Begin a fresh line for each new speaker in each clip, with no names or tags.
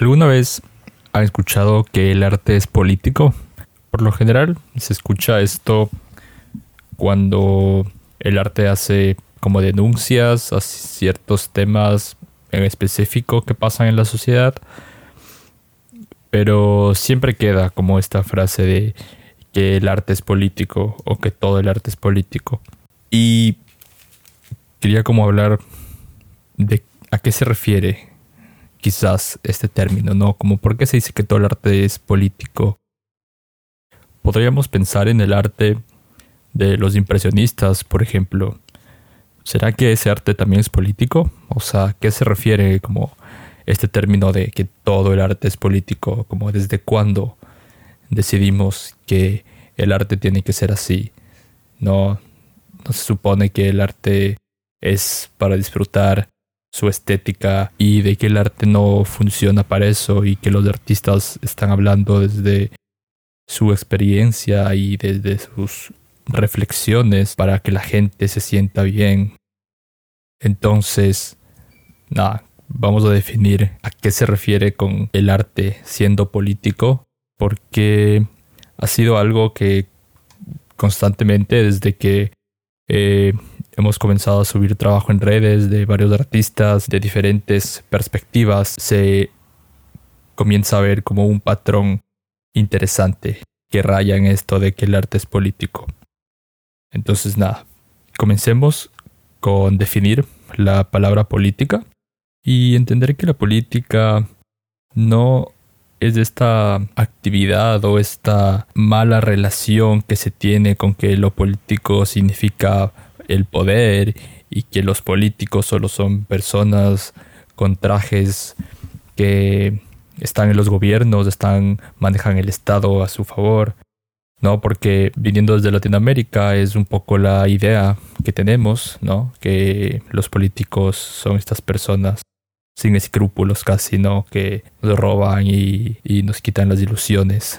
¿Alguna vez han escuchado que el arte es político? Por lo general se escucha esto cuando el arte hace como denuncias a ciertos temas en específico que pasan en la sociedad, pero siempre queda como esta frase de que el arte es político o que todo el arte es político. Y quería como hablar de a qué se refiere quizás este término, ¿no? Como por qué se dice que todo el arte es político. Podríamos pensar en el arte de los impresionistas, por ejemplo. ¿Será que ese arte también es político? O sea, ¿a qué se refiere como este término de que todo el arte es político? Como desde cuándo decidimos que el arte tiene que ser así. No, no se supone que el arte es para disfrutar su estética y de que el arte no funciona para eso y que los artistas están hablando desde su experiencia y desde sus reflexiones para que la gente se sienta bien. Entonces, nada, vamos a definir a qué se refiere con el arte siendo político, porque ha sido algo que constantemente desde que eh, hemos comenzado a subir trabajo en redes de varios artistas de diferentes perspectivas, se comienza a ver como un patrón interesante que raya en esto de que el arte es político. Entonces nada, comencemos con definir la palabra política y entender que la política no es esta actividad o esta mala relación que se tiene con que lo político significa el poder y que los políticos solo son personas con trajes que están en los gobiernos, están manejan el estado a su favor. ¿no? Porque viniendo desde Latinoamérica es un poco la idea que tenemos, ¿no? Que los políticos son estas personas sin escrúpulos casi, ¿no? Que nos roban y, y nos quitan las ilusiones.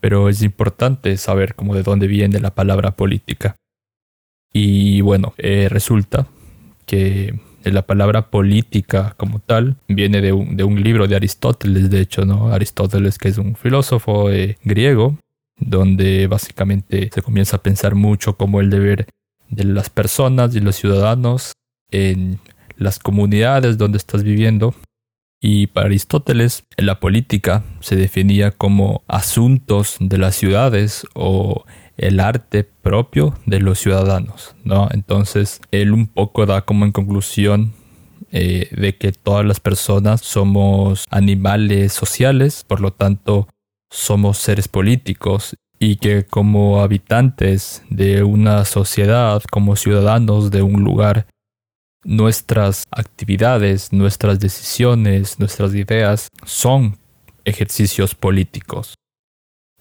Pero es importante saber cómo de dónde viene la palabra política. Y bueno, eh, resulta que la palabra política como tal viene de un, de un, libro de Aristóteles, de hecho, ¿no? Aristóteles, que es un filósofo eh, griego, donde básicamente se comienza a pensar mucho como el deber de las personas y los ciudadanos en las comunidades donde estás viviendo. Y para Aristóteles, la política se definía como asuntos de las ciudades o el arte propio de los ciudadanos, ¿no? Entonces, él un poco da como en conclusión eh, de que todas las personas somos animales sociales, por lo tanto, somos seres políticos y que como habitantes de una sociedad, como ciudadanos de un lugar, nuestras actividades, nuestras decisiones, nuestras ideas son ejercicios políticos.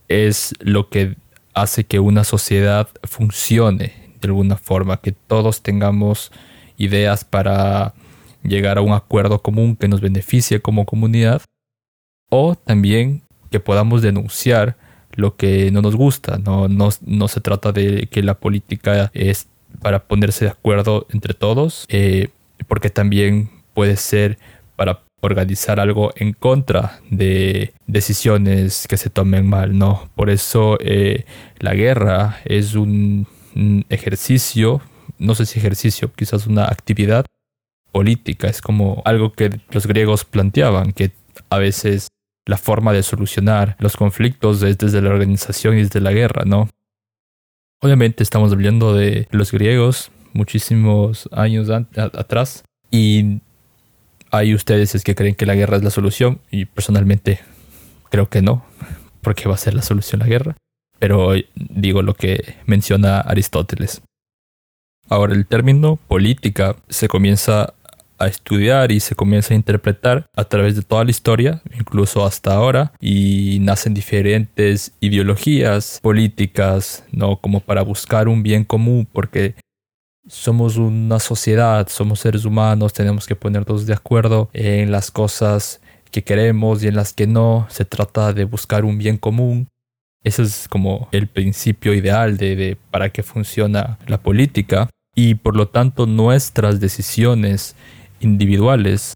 Es lo que hace que una sociedad funcione de alguna forma, que todos tengamos ideas para llegar a un acuerdo común que nos beneficie como comunidad, o también que podamos denunciar lo que no nos gusta. No, no, se trata de que la política es para ponerse de acuerdo entre todos, eh, porque también puede ser para organizar algo en contra de decisiones que se tomen mal, ¿no? Por eso eh, la guerra es un, ejercicio, no sé si ejercicio, quizás una actividad política, es como algo que los griegos planteaban, que a veces la forma de solucionar los conflictos es desde la organización y desde la guerra, ¿no? Obviamente estamos hablando de los griegos muchísimos años atrás y hay ustedes es que creen que la guerra es la solución y personalmente creo que no, porque va a ser la solución la guerra. Pero digo lo que menciona Aristóteles. Ahora el término política se comienza a estudiar y se comienza a interpretar a través de toda la historia, incluso hasta ahora, y nacen diferentes ideologías políticas, ¿no? Como para buscar un bien común, porque somos una sociedad, somos seres humanos, tenemos que ponernos de acuerdo en las cosas que queremos y en las que no. Se trata de buscar un bien común. Ese es como el principio ideal de, para qué funciona la política y por lo tanto nuestras decisiones individuales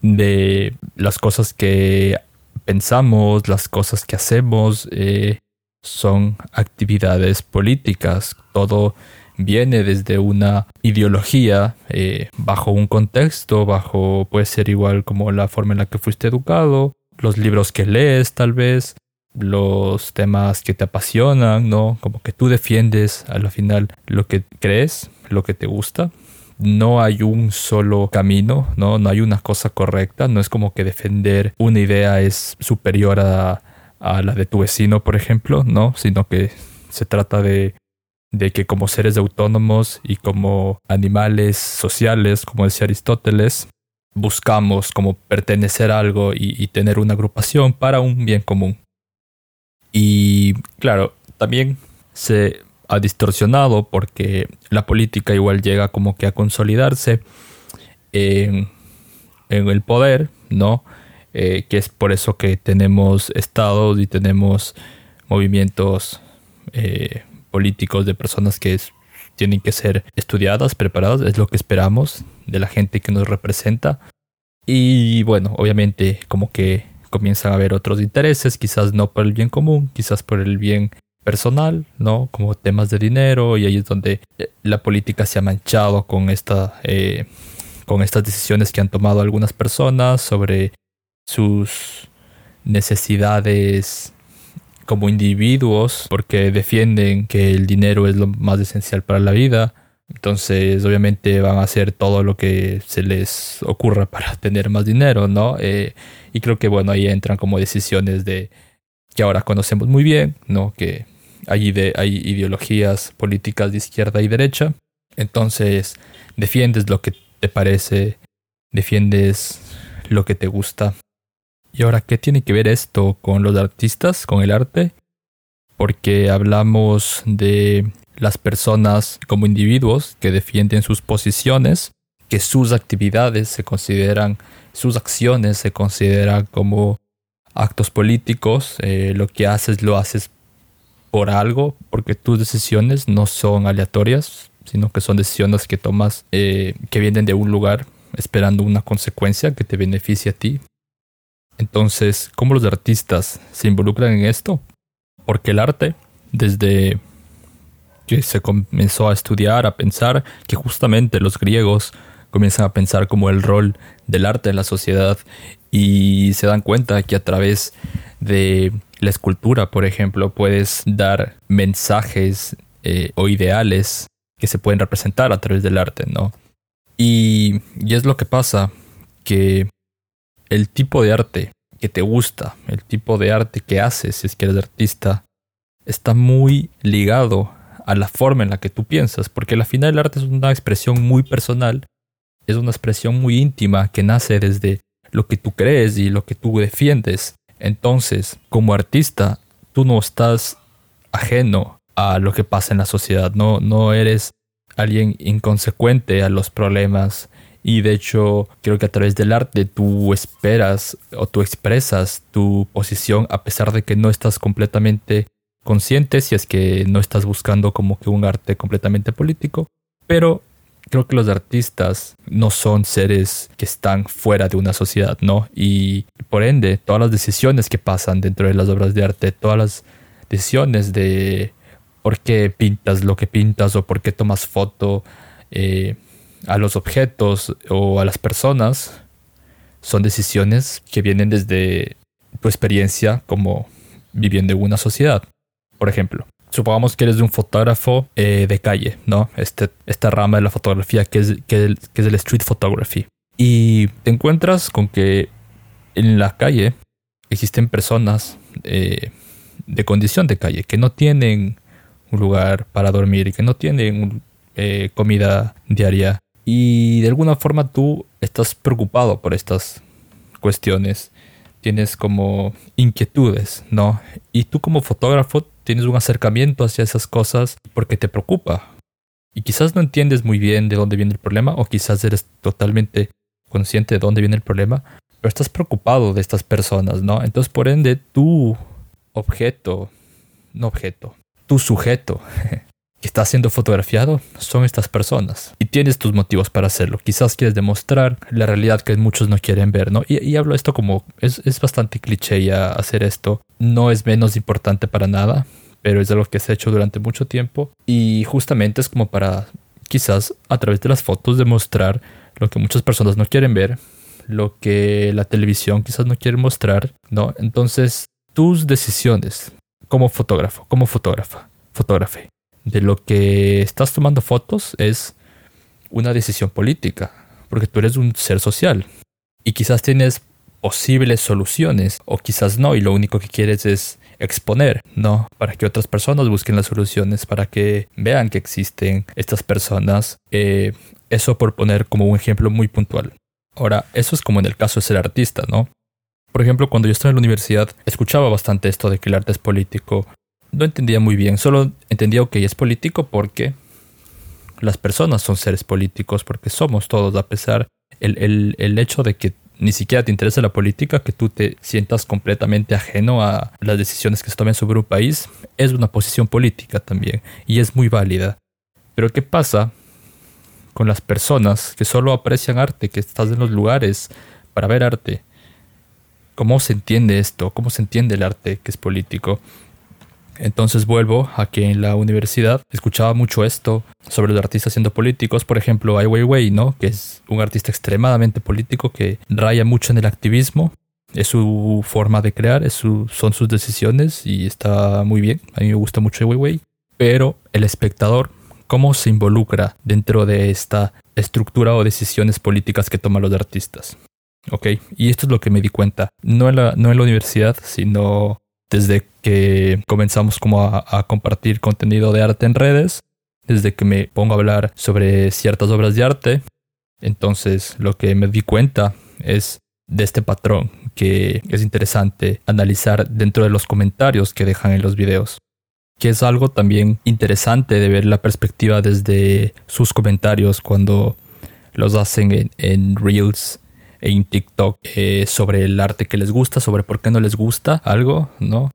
de las cosas que pensamos, las cosas que hacemos, eh, son actividades políticas. Todo viene desde una ideología, eh, bajo un contexto, bajo, puede ser igual como la forma en la que fuiste educado, los libros que lees tal vez, los temas que te apasionan, ¿no? Como que tú defiendes a la final lo que crees, lo que te gusta. No hay un solo camino, ¿no? No hay una cosa correcta. No es como que defender una idea es superior a, a la de tu vecino, por ejemplo, ¿no? Sino que se trata de, de que como seres autónomos y como animales sociales, como decía Aristóteles, buscamos como pertenecer a algo y, tener una agrupación para un bien común. Y claro, también se ha distorsionado porque la política igual llega como que a consolidarse en, en el poder, ¿no? Eh, que es por eso que tenemos estados y tenemos movimientos eh, políticos de personas que tienen que ser estudiadas, preparadas, es lo que esperamos de la gente que nos representa. Y bueno, obviamente como que comienzan a haber otros intereses, quizás no por el bien común, quizás por el bien personal, ¿no? Como temas de dinero y ahí es donde eh, la política se ha manchado con esta... con estas decisiones que han tomado algunas personas sobre sus necesidades como individuos porque defienden que el dinero es lo más esencial para la vida. Entonces, obviamente van a hacer todo lo que se les ocurra para tener más dinero, ¿no? Eh, y creo que, bueno, ahí entran como decisiones de que ahora conocemos muy bien, ¿no? Que hay, hay ideologías políticas de izquierda y derecha. Entonces, defiendes lo que te parece, defiendes lo que te gusta y ahora, ¿qué tiene que ver esto con los artistas, con el arte? Porque hablamos de las personas como individuos que defienden sus posiciones, que sus actividades se consideran, sus acciones se consideran como actos políticos, eh, lo que haces lo haces por algo, porque tus decisiones no son aleatorias, sino que son decisiones que tomas eh, que vienen de un lugar esperando una consecuencia que te beneficie a ti. Entonces, ¿cómo los artistas se involucran en esto? Porque el arte, desde que se comenzó a estudiar, a pensar, que justamente los griegos comienzan a pensar como el rol del arte en la sociedad y se dan cuenta que a través de la escultura, por ejemplo, puedes dar mensajes eh, o ideales que se pueden representar a través del arte, ¿no? Y, y es lo que pasa, que el tipo de arte que te gusta, el tipo de arte que haces, si es que eres artista, está muy ligado a la forma en la que tú piensas, porque al final el arte es una expresión muy personal, es una expresión muy íntima que nace desde lo que tú crees y lo que tú defiendes. Entonces, como artista, tú no estás ajeno a lo que pasa en la sociedad, no, no eres alguien inconsecuente a los problemas y de hecho, creo que a través del arte tú esperas o tú expresas tu posición a pesar de que no estás completamente consciente, si es que no estás buscando como que un arte completamente político. Pero creo que los artistas no son seres que están fuera de una sociedad, ¿no? Y por ende, todas las decisiones que pasan dentro de las obras de arte, todas las decisiones de por qué pintas lo que pintas o por qué tomas foto, eh, a los objetos o a las personas son decisiones que vienen desde tu experiencia como viviendo en una sociedad. Por ejemplo, supongamos que eres un fotógrafo eh, de calle, ¿no? Este, esta rama de la fotografía que es, que, es el street photography. Y te encuentras con que en la calle existen personas eh, de condición de calle que no tienen un lugar para dormir y que no tienen eh, comida diaria y de alguna forma tú estás preocupado por estas cuestiones, tienes como inquietudes, ¿no? Y tú como fotógrafo tienes un acercamiento hacia esas cosas porque te preocupa. Y quizás no entiendes muy bien de dónde viene el problema o quizás eres totalmente consciente de dónde viene el problema, pero estás preocupado de estas personas, ¿no? Entonces, por ende, tu objeto, no objeto, tu sujeto que está siendo fotografiado son estas personas. Y tienes tus motivos para hacerlo. Quizás quieres demostrar la realidad que muchos no quieren ver, ¿no? Y, hablo esto como es, es bastante cliché ya hacer esto. No es menos importante para nada, pero es algo que se ha hecho durante mucho tiempo. Y justamente es como para quizás a través de las fotos demostrar lo que muchas personas no quieren ver, lo que la televisión quizás no quiere mostrar, ¿no? Entonces, tus decisiones como fotógrafo, como fotógrafa, fotógrafe, de lo que estás tomando fotos es una decisión política, porque tú eres un ser social y quizás tienes posibles soluciones o quizás no y lo único que quieres es exponer, ¿no? Para que otras personas busquen las soluciones, para que vean que existen estas personas. Eh, eso por poner como un ejemplo muy puntual. Ahora, eso es como en el caso de ser artista, ¿no? Por ejemplo, cuando yo estaba en la universidad, escuchaba bastante esto de que el arte es político. No entendía muy bien, solo entendía que es político porque las personas son seres políticos, porque somos todos, a pesar el, el, el hecho de que ni siquiera te interesa la política, que tú te sientas completamente ajeno a las decisiones que se tomen sobre un país, es una posición política también y es muy válida. Pero ¿qué pasa con las personas que solo aprecian arte, que estás en los lugares para ver arte? ¿Cómo se entiende esto? ¿Cómo se entiende el arte que es político? Entonces vuelvo a que en la universidad escuchaba mucho esto sobre los artistas siendo políticos. Por ejemplo, Ai Weiwei, ¿no? Que es un artista extremadamente político que raya mucho en el activismo. Es su forma de crear, es su, son sus decisiones y está muy bien. A mí me gusta mucho Ai Weiwei. Pero el espectador, ¿cómo se involucra dentro de esta estructura o decisiones políticas que toman los artistas? Ok, y esto es lo que me di cuenta. No en la, no en la universidad, sino desde que comenzamos como a, compartir contenido de arte en redes, desde que me pongo a hablar sobre ciertas obras de arte. Entonces lo que me di cuenta es de este patrón que es interesante analizar dentro de los comentarios que dejan en los videos. Que es algo también interesante de ver la perspectiva desde sus comentarios cuando los hacen en, en Reels en TikTok eh, sobre el arte que les gusta, sobre por qué no les gusta algo, ¿no?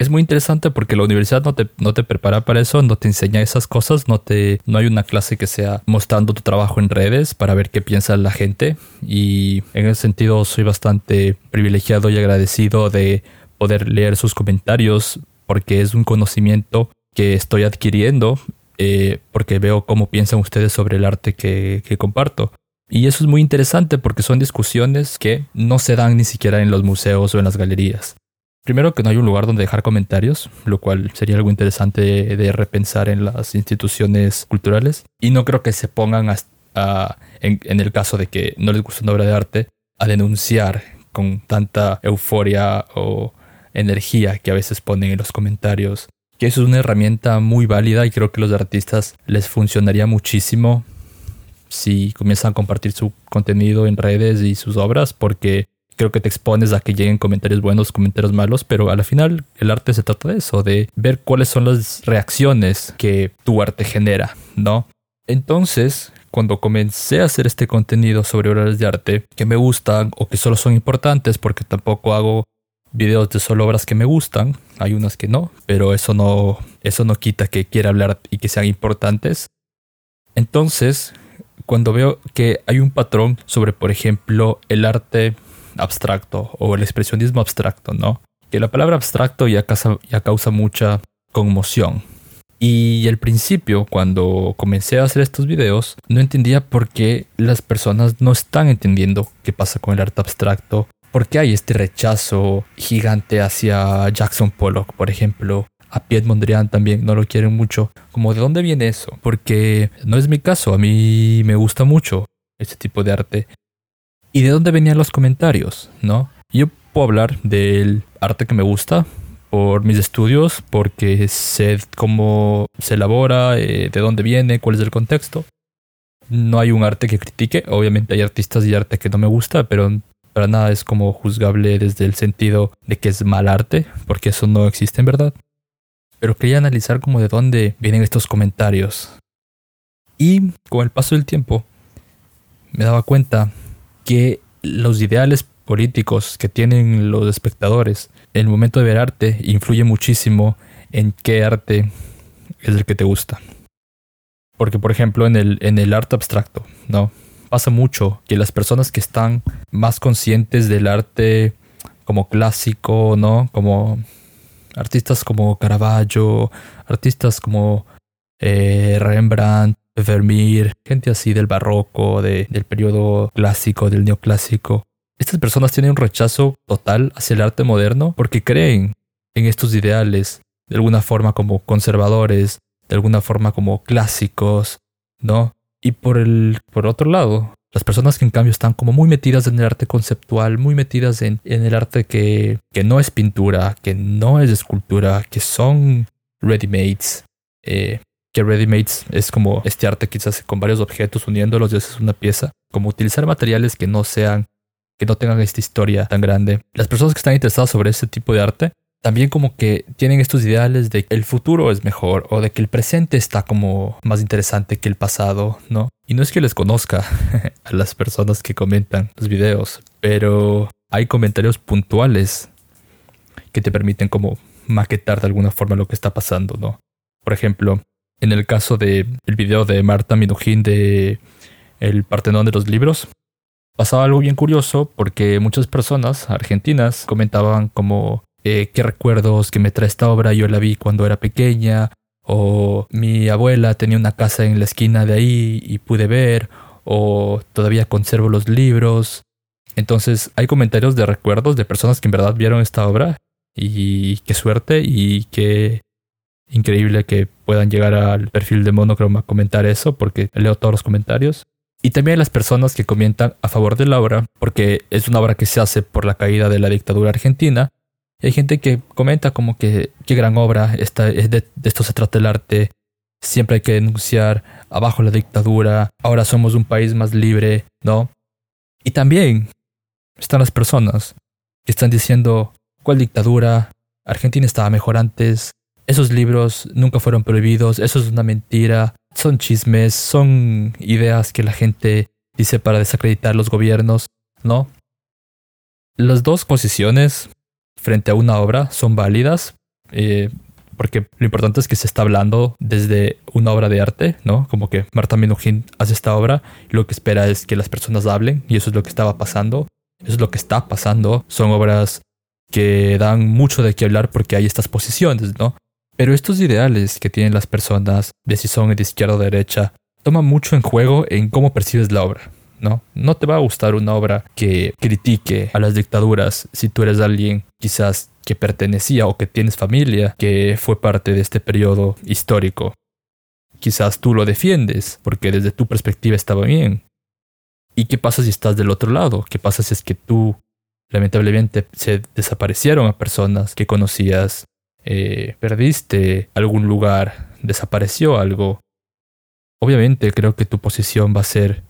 Es muy interesante porque la universidad no te, no te prepara para eso, no te enseña esas cosas, no, te, no hay una clase que sea mostrando tu trabajo en redes para ver qué piensa la gente y en ese sentido soy bastante privilegiado y agradecido de poder leer sus comentarios porque es un conocimiento que estoy adquiriendo eh, porque veo cómo piensan ustedes sobre el arte que, que comparto. Y eso es muy interesante porque son discusiones que no se dan ni siquiera en los museos o en las galerías. Primero que no hay un lugar donde dejar comentarios, lo cual sería algo interesante de repensar en las instituciones culturales. Y no creo que se pongan a, en, el caso de que no les gusta una obra de arte, a denunciar con tanta euforia o energía que a veces ponen en los comentarios. Que eso es una herramienta muy válida y creo que a los artistas les funcionaría muchísimo si comienzan a compartir su contenido en redes y sus obras, porque creo que te expones a que lleguen comentarios buenos, comentarios malos, pero a la final el arte se trata de eso, de ver cuáles son las reacciones que tu arte genera, ¿no? Entonces, cuando comencé a hacer este contenido sobre obras de arte que me gustan o que solo son importantes, porque tampoco hago videos de solo obras que me gustan, hay unas que no, pero eso no, eso no quita que quiera hablar y que sean importantes. Entonces, cuando veo que hay un patrón sobre, por ejemplo, el arte abstracto o el expresionismo abstracto, ¿no? Que la palabra abstracto ya causa, ya causa mucha conmoción. Y al principio, cuando comencé a hacer estos videos, no entendía por qué las personas no están entendiendo qué pasa con el arte abstracto. ¿Por qué hay este rechazo gigante hacia Jackson Pollock, por ejemplo? A Piet Mondrian también no lo quieren mucho. Como de dónde viene eso? Porque no es mi caso, a mí me gusta mucho este tipo de arte. ¿Y de dónde venían los comentarios? ¿No? Yo puedo hablar del arte que me gusta por mis estudios, porque sé cómo se elabora, eh, de dónde viene, cuál es el contexto. No hay un arte que critique, obviamente hay artistas y arte que no me gusta, pero para nada es como juzgable desde el sentido de que es mal arte, porque eso no existe en verdad pero quería analizar como de dónde vienen estos comentarios. Y con el paso del tiempo me daba cuenta que los ideales políticos que tienen los espectadores en el momento de ver arte influye muchísimo en qué arte es el que te gusta. Porque, por ejemplo, en el, en el arte abstracto, ¿no? Pasa mucho que las personas que están más conscientes del arte como clásico, ¿no? Como artistas como Caravaggio, artistas como eh, Rembrandt, Vermeer, gente así del barroco, de, del periodo clásico, del neoclásico. Estas personas tienen un rechazo total hacia el arte moderno porque creen en estos ideales, de alguna forma como conservadores, de alguna forma como clásicos, ¿no? Y por el por otro lado, las personas que en cambio están como muy metidas en el arte conceptual, muy metidas en, en el arte que, que no es pintura, que no es escultura, que son ready-mates, eh, que ready-mates es como este arte quizás con varios objetos uniéndolos y eso es una pieza, como utilizar materiales que no sean, que no tengan esta historia tan grande. Las personas que están interesadas sobre ese tipo de arte también como que tienen estos ideales de que el futuro es mejor o de que el presente está como más interesante que el pasado, ¿no? Y no es que les conozca a las personas que comentan los videos, pero hay comentarios puntuales que te permiten como maquetar de alguna forma lo que está pasando, ¿no? Por ejemplo, en el caso de el video de Marta Minujín de El Partenón de los Libros, pasaba algo bien curioso porque muchas personas argentinas comentaban como eh, qué recuerdos que me trae esta obra, yo la vi cuando era pequeña, o mi abuela tenía una casa en la esquina de ahí y pude ver, o todavía conservo los libros. Entonces hay comentarios de recuerdos de personas que en verdad vieron esta obra y qué suerte y qué increíble que puedan llegar al perfil de Monochrome a comentar eso porque leo todos los comentarios. Y también las personas que comentan a favor de la obra porque es una obra que se hace por la caída de la dictadura argentina hay gente que comenta como que qué gran obra, de esto se trata el arte, siempre hay que denunciar abajo la dictadura, ahora somos un país más libre, ¿no? Y también están las personas que están diciendo, ¿cuál dictadura? Argentina estaba mejor antes, esos libros nunca fueron prohibidos, eso es una mentira, son chismes, son ideas que la gente dice para desacreditar los gobiernos, ¿no? Las dos posiciones frente a una obra son válidas, eh, porque lo importante es que se está hablando desde una obra de arte, ¿no? Como que Marta Minujín hace esta obra y lo que espera es que las personas hablen y eso es lo que estaba pasando, eso es lo que está pasando, son obras que dan mucho de qué hablar porque hay estas posiciones, ¿no? Pero estos ideales que tienen las personas de si son de izquierda o derecha toman mucho en juego en cómo percibes la obra. ¿No? No te va a gustar una obra que critique a las dictaduras si tú eres alguien quizás que pertenecía o que tienes familia que fue parte de este periodo histórico. Quizás tú lo defiendes porque desde tu perspectiva estaba bien. ¿Y qué pasa si estás del otro lado? ¿Qué pasa si es que tú, lamentablemente, se desaparecieron a personas que conocías, eh, perdiste algún lugar, desapareció algo? Obviamente creo que tu posición va a ser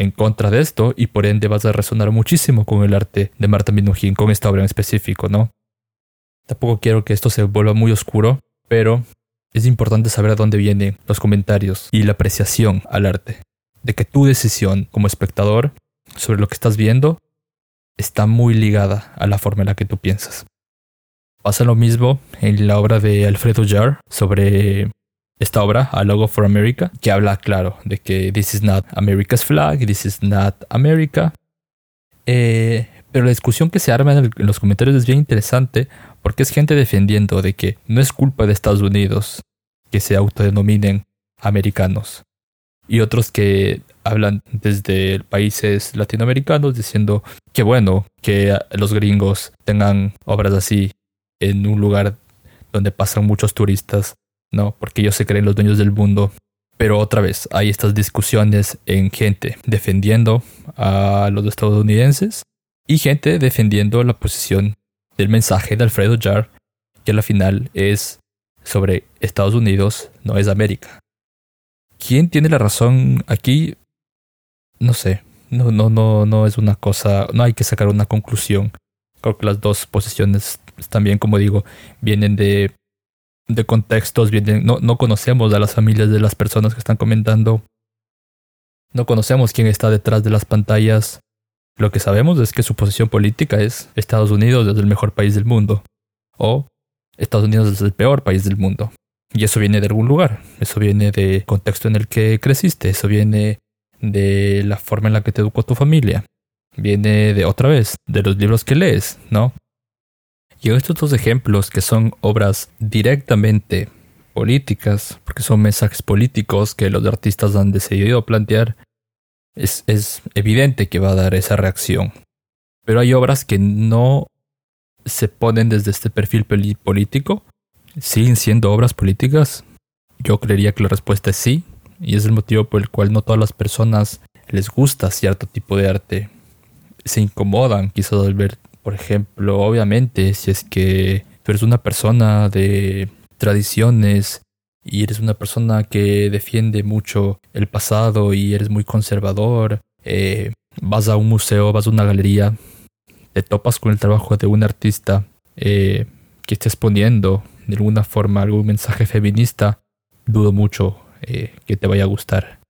en contra de esto y por ende vas a resonar muchísimo con el arte de Marta Minujín, con esta obra en específico, ¿no? Tampoco quiero que esto se vuelva muy oscuro, pero es importante saber a dónde vienen los comentarios y la apreciación al arte. De que tu decisión como espectador sobre lo que estás viendo está muy ligada a la forma en la que tú piensas. Pasa lo mismo en la obra de Alfredo Jarr sobre esta obra, A Logo for America, que habla, claro, de que this is not America's flag, this is not America. Eh, pero la discusión que se arma en, los comentarios es bien interesante porque es gente defendiendo de que no es culpa de Estados Unidos que se autodenominen americanos. Y otros que hablan desde países latinoamericanos diciendo que bueno que los gringos tengan obras así en un lugar donde pasan muchos turistas ¿no? Porque ellos se creen los dueños del mundo. Pero otra vez, hay estas discusiones en gente defendiendo a los estadounidenses y gente defendiendo la posición del mensaje de Alfredo Jarr, que al final es sobre Estados Unidos, no es América. ¿Quién tiene la razón aquí? No sé. No, no, no, no es una cosa. No hay que sacar una conclusión. Creo que las dos posiciones también, como digo, vienen de de contextos, bien, no, no conocemos a las familias de las personas que están comentando. No conocemos quién está detrás de las pantallas. Lo que sabemos es que su posición política es Estados Unidos es el mejor país del mundo. O Estados Unidos es el peor país del mundo. Y eso viene de algún lugar, eso viene del contexto en el que creciste, eso viene de la forma en la que te educó tu familia, viene de otra vez, de los libros que lees, ¿no? Y estos dos ejemplos que son obras directamente políticas, porque son mensajes políticos que los artistas han decidido plantear, es, es evidente que va a dar esa reacción. Pero hay obras que no se ponen desde este perfil político, siguen siendo obras políticas. Yo creería que la respuesta es sí, y es el motivo por el cual no todas las personas les gusta cierto tipo de arte. Se incomodan quizás al ver, por ejemplo, obviamente, si es que tú eres una persona de tradiciones y eres una persona que defiende mucho el pasado y eres muy conservador, eh, vas a un museo, vas a una galería, te topas con el trabajo de un artista eh, que esté exponiendo de alguna forma algún mensaje feminista, dudo mucho eh, que te vaya a gustar.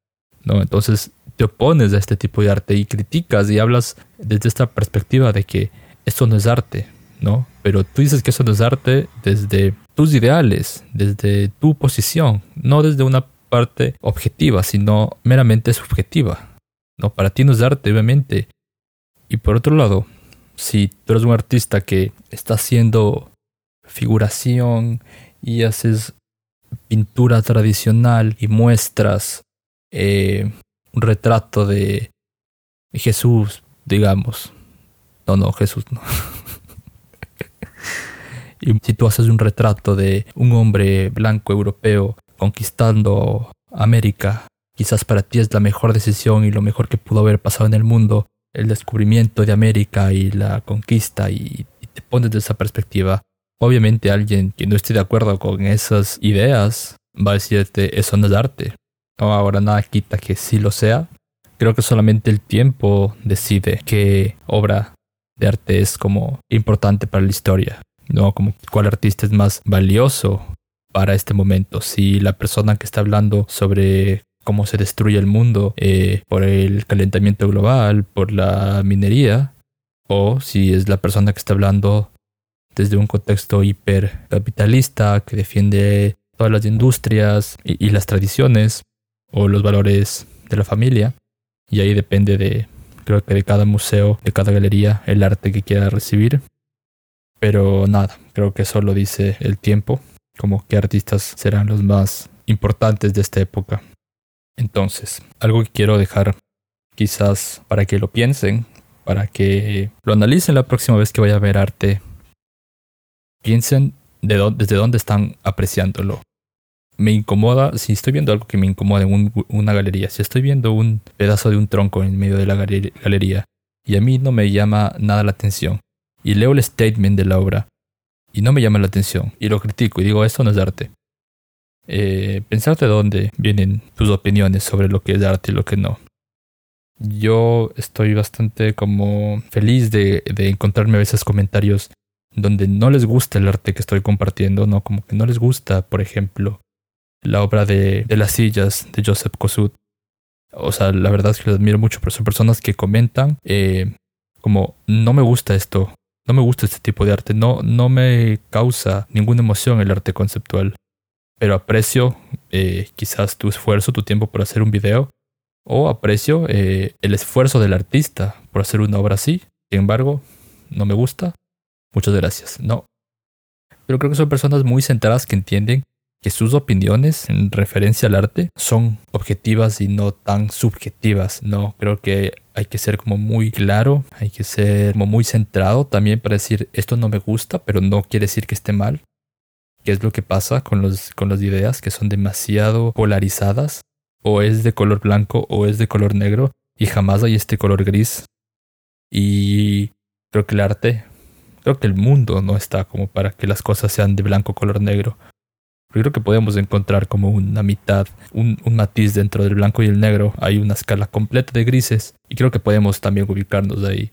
¿no? Entonces te opones a este tipo de arte y criticas y hablas desde esta perspectiva de que esto no es arte, ¿no? Pero tú dices que eso no es arte desde tus ideales, desde tu posición, no desde una parte objetiva, sino meramente subjetiva. ¿no? Para ti no es arte, obviamente. Y por otro lado, si tú eres un artista que está haciendo figuración y haces pintura tradicional y muestras eh, un retrato de Jesús, digamos. No, no, Jesús no. y si tú haces un retrato de un hombre blanco europeo conquistando América, quizás para ti es la mejor decisión y lo mejor que pudo haber pasado en el mundo, el descubrimiento de América y la conquista y, te pones de esa perspectiva, obviamente alguien que no esté de acuerdo con esas ideas va a decirte eso no es arte. No, ahora nada quita que sí lo sea. Creo que solamente el tiempo decide qué obra de arte es como importante para la historia. No, como cuál artista es más valioso para este momento. Si la persona que está hablando sobre cómo se destruye el mundo eh, por el calentamiento global, por la minería, o si es la persona que está hablando desde un contexto hipercapitalista que defiende todas las industrias y, las tradiciones o los valores de la familia. Y ahí depende de, creo que de cada museo, de cada galería, el arte que quiera recibir. Pero nada, creo que eso lo dice el tiempo, como qué artistas serán los más importantes de esta época. Entonces, algo que quiero dejar quizás para que lo piensen, para que lo analicen la próxima vez que vaya a ver arte. Piensen de desde dónde están apreciándolo. Me incomoda, si estoy viendo algo que me incomoda en una galería, si estoy viendo un pedazo de un tronco en medio de la galería y a mí no me llama nada la atención, y leo el statement de la obra y no me llama la atención, y lo critico y digo, esto no es arte eh, pensar de dónde vienen tus opiniones sobre lo que es arte y lo que no. Yo estoy bastante como feliz de, de encontrarme a veces comentarios donde no les gusta el arte que estoy compartiendo, ¿no? Como que no les gusta, por ejemplo, la obra de, de las sillas de Joseph Kossuth. O sea, la verdad es que les admiro mucho, pero son personas que comentan eh, como no me gusta esto, no me gusta este tipo de arte, no, no me causa ninguna emoción el arte conceptual pero aprecio eh, quizás tu esfuerzo, tu tiempo por hacer un video, o aprecio eh, el esfuerzo del artista por hacer una obra así. Sin embargo, no me gusta. Muchas gracias. No. Pero creo que son personas muy centradas que entienden que sus opiniones en referencia al arte son objetivas y no tan subjetivas. No, creo que hay que ser como muy claro, hay que ser como muy centrado también para decir esto no me gusta, pero no quiere decir que esté mal qué es lo que pasa con, los, con las ideas que son demasiado polarizadas, o es de color blanco o es de color negro, y jamás hay este color gris. Y creo que el arte, creo que el mundo no está como para que las cosas sean de blanco color negro. Creo que podemos encontrar como una mitad, un, matiz dentro del blanco y el negro. Hay una escala completa de grises y creo que podemos también ubicarnos ahí.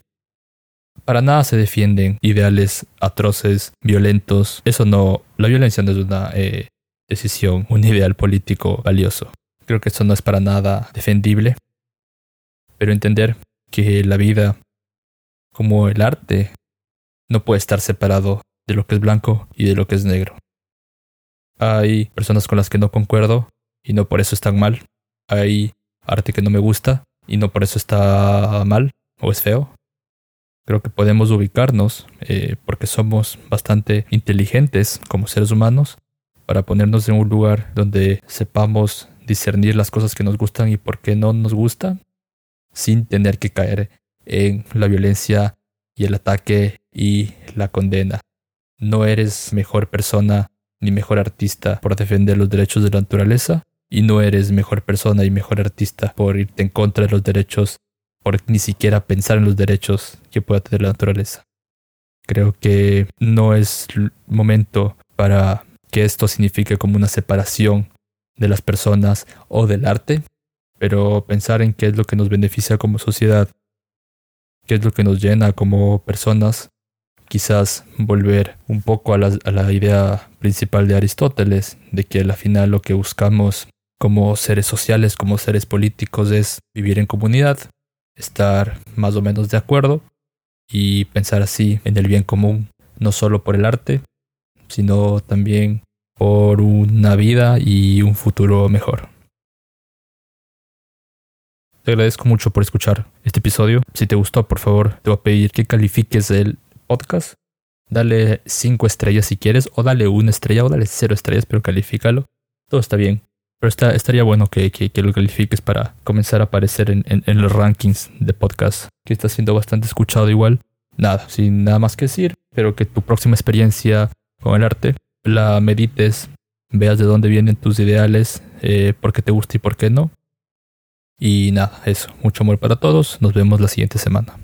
Para nada se defienden ideales atroces, violentos. Eso no, la violencia no es una eh, decisión, un ideal político valioso. Creo que eso no es para nada defendible. Pero entender que la vida, como el arte, no puede estar separado de lo que es blanco y de lo que es negro. Hay personas con las que no concuerdo y no por eso están mal. Hay arte que no me gusta y no por eso está mal o es feo. Creo que podemos ubicarnos eh, porque somos bastante inteligentes como seres humanos para ponernos en un lugar donde sepamos discernir las cosas que nos gustan y por qué no nos gustan sin tener que caer en la violencia y el ataque y la condena. No eres mejor persona ni mejor artista por defender los derechos de la naturaleza y no eres mejor persona y mejor artista por irte en contra de los derechos, por ni siquiera pensar en los derechos que pueda tener la naturaleza. Creo que no es momento para que esto signifique como una separación de las personas o del arte, pero pensar en qué es lo que nos beneficia como sociedad, qué es lo que nos llena como personas, quizás volver un poco a la, idea principal de Aristóteles, de que al final lo que buscamos como seres sociales, como seres políticos, es vivir en comunidad, estar más o menos de acuerdo y pensar así en el bien común, no solo por el arte, sino también por una vida y un futuro mejor. Te agradezco mucho por escuchar este episodio. Si te gustó, por favor, te voy a pedir que califiques el podcast. Dale cinco estrellas si quieres, o dale una estrella, o dale cero estrellas, pero califícalo. Todo está bien. Pero estaría bueno que, que, lo califiques para comenzar a aparecer en, en, los rankings de podcast, que está siendo bastante escuchado igual. Nada, sin nada más que decir, pero que tu próxima experiencia con el arte la medites, veas de dónde vienen tus ideales, eh, por qué te gusta y por qué no. Y nada, eso, mucho amor para todos, nos vemos la siguiente semana.